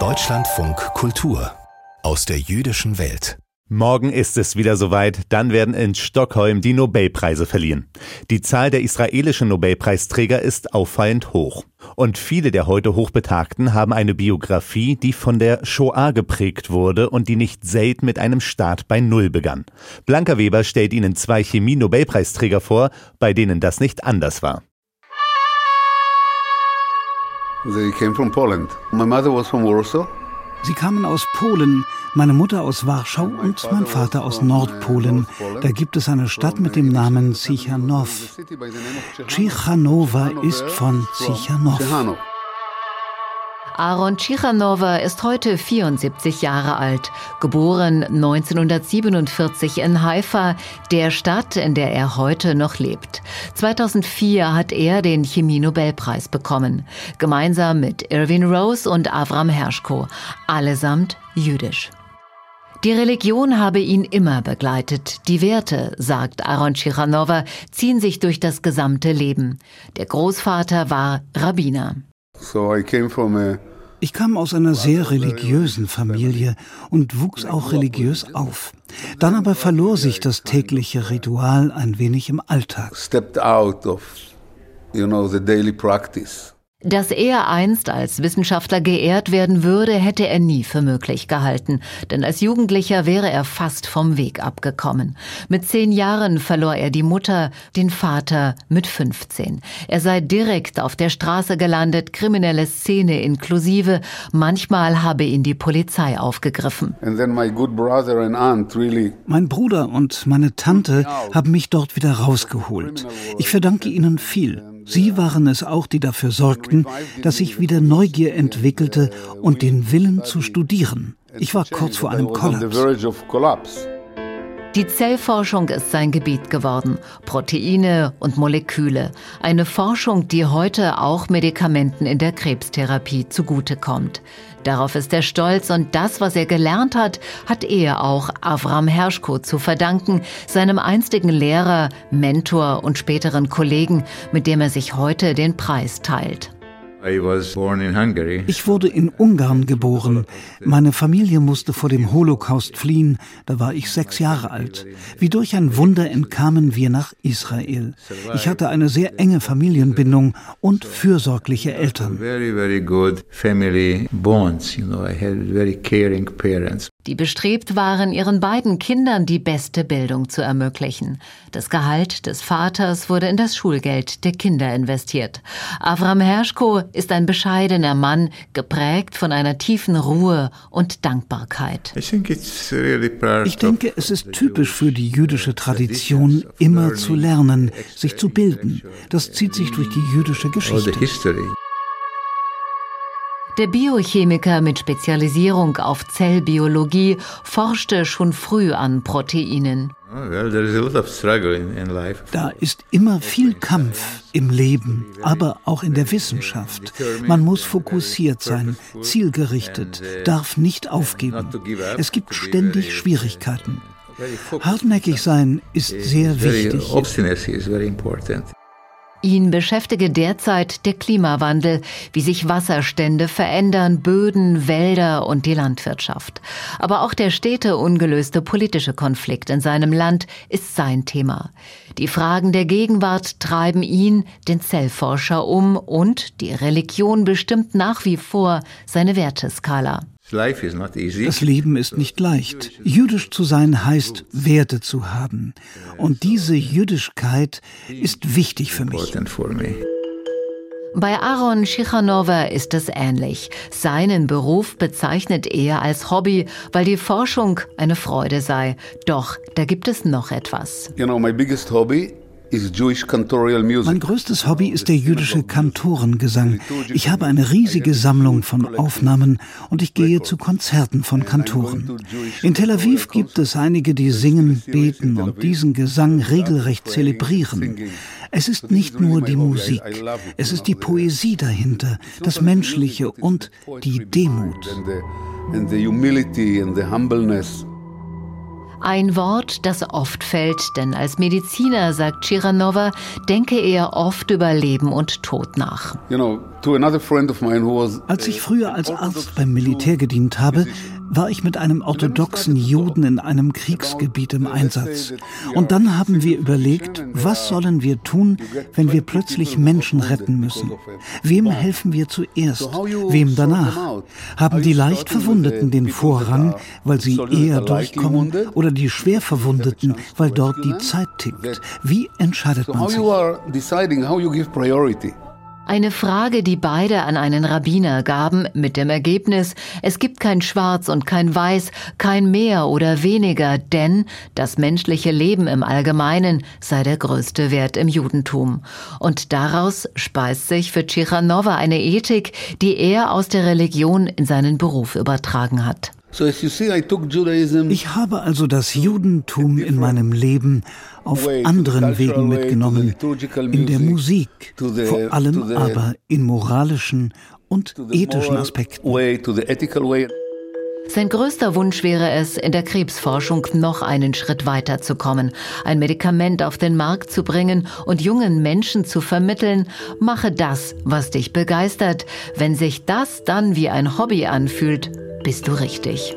Deutschlandfunk Kultur aus der jüdischen Welt. Morgen ist es wieder soweit, dann werden in Stockholm die Nobelpreise verliehen. Die Zahl der israelischen Nobelpreisträger ist auffallend hoch. Und viele der heute Hochbetagten haben eine Biografie, die von der Shoah geprägt wurde und die nicht selten mit einem Start bei Null begann. Blanca Weber stellt Ihnen zwei Chemie-Nobelpreisträger vor, bei denen das nicht anders war. They came from Poland. My mother was from Warsaw. Sie kamen aus Polen, meine Mutter aus Warschau und mein Vater aus Nordpolen. Da gibt es eine Stadt mit dem Namen Zichanov. Cichanowa ist von Cichanow. Aaron Tschichanova ist heute 74 Jahre alt, geboren 1947 in Haifa, der Stadt, in der er heute noch lebt. 2004 hat er den Chemie-Nobelpreis bekommen, gemeinsam mit Irving Rose und Avram Herschko, allesamt jüdisch. Die Religion habe ihn immer begleitet. Die Werte, sagt Aaron Tschichanova, ziehen sich durch das gesamte Leben. Der Großvater war Rabbiner. Ich kam aus einer sehr religiösen Familie und wuchs auch religiös auf. Dann aber verlor sich das tägliche Ritual ein wenig im Alltag. Stepped out of, you know, the daily practice. Dass er einst als Wissenschaftler geehrt werden würde, hätte er nie für möglich gehalten, denn als Jugendlicher wäre er fast vom Weg abgekommen. Mit zehn Jahren verlor er die Mutter, den Vater mit 15. Er sei direkt auf der Straße gelandet, kriminelle Szene inklusive, manchmal habe ihn die Polizei aufgegriffen. Really mein Bruder und meine Tante haben mich dort wieder rausgeholt. Ich verdanke ihnen viel. Sie waren es auch, die dafür sorgten, dass ich wieder Neugier entwickelte und den Willen zu studieren. Ich war kurz vor einem Kollaps. Die Zellforschung ist sein Gebiet geworden. Proteine und Moleküle. Eine Forschung, die heute auch Medikamenten in der Krebstherapie zugutekommt. Darauf ist er stolz und das, was er gelernt hat, hat er auch Avram Herschko zu verdanken, seinem einstigen Lehrer, Mentor und späteren Kollegen, mit dem er sich heute den Preis teilt. Ich wurde in Ungarn geboren. Meine Familie musste vor dem Holocaust fliehen. Da war ich sechs Jahre alt. Wie durch ein Wunder entkamen wir nach Israel. Ich hatte eine sehr enge Familienbindung und fürsorgliche Eltern. Die bestrebt waren, ihren beiden Kindern die beste Bildung zu ermöglichen. Das Gehalt des Vaters wurde in das Schulgeld der Kinder investiert. Avram Herschko ist ein bescheidener Mann, geprägt von einer tiefen Ruhe und Dankbarkeit. Ich denke, es ist typisch für die jüdische Tradition, immer zu lernen, sich zu bilden. Das zieht sich durch die jüdische Geschichte. Der Biochemiker mit Spezialisierung auf Zellbiologie forschte schon früh an Proteinen. Da ist immer viel Kampf im Leben, aber auch in der Wissenschaft. Man muss fokussiert sein, zielgerichtet, darf nicht aufgeben. Es gibt ständig Schwierigkeiten. Hartnäckig sein ist sehr wichtig. Ihn beschäftige derzeit der Klimawandel, wie sich Wasserstände verändern, Böden, Wälder und die Landwirtschaft. Aber auch der stete ungelöste politische Konflikt in seinem Land ist sein Thema. Die Fragen der Gegenwart treiben ihn, den Zellforscher, um und die Religion bestimmt nach wie vor seine Werteskala. Das Leben ist nicht leicht. Jüdisch zu sein heißt, Werte zu haben. Und diese Jüdischkeit ist wichtig für mich. Bei Aaron Schichanova ist es ähnlich. Seinen Beruf bezeichnet er als Hobby, weil die Forschung eine Freude sei. Doch da gibt es noch etwas. You know, my biggest hobby mein größtes Hobby ist der jüdische Kantorengesang. Ich habe eine riesige Sammlung von Aufnahmen und ich gehe zu Konzerten von Kantoren. In Tel Aviv gibt es einige, die singen, beten und diesen Gesang regelrecht zelebrieren. Es ist nicht nur die Musik, es ist die Poesie dahinter, das Menschliche und die Demut. And the humility and the humbleness. Ein Wort, das oft fällt, denn als Mediziner, sagt Chiranova, denke er oft über Leben und Tod nach. You know, Als ich früher als Arzt beim Militär gedient habe, war ich mit einem orthodoxen Juden in einem Kriegsgebiet im Einsatz. Und dann haben wir überlegt, was sollen wir tun, wenn wir plötzlich Menschen retten müssen? Wem helfen wir zuerst? Wem danach? Haben die leicht Verwundeten den Vorrang, weil sie eher durchkommen, oder die schwer Verwundeten, weil dort die Zeit tickt? Wie entscheidet man sich? Eine Frage, die beide an einen Rabbiner gaben, mit dem Ergebnis, es gibt kein Schwarz und kein Weiß, kein mehr oder weniger, denn das menschliche Leben im Allgemeinen sei der größte Wert im Judentum. Und daraus speist sich für Tschichanova eine Ethik, die er aus der Religion in seinen Beruf übertragen hat. Ich habe also das Judentum in meinem Leben auf anderen Wegen mitgenommen, in der Musik, vor allem aber in moralischen und ethischen Aspekten. Sein größter Wunsch wäre es, in der Krebsforschung noch einen Schritt weiter zu kommen, ein Medikament auf den Markt zu bringen und jungen Menschen zu vermitteln, mache das, was dich begeistert. Wenn sich das dann wie ein Hobby anfühlt, bist du richtig.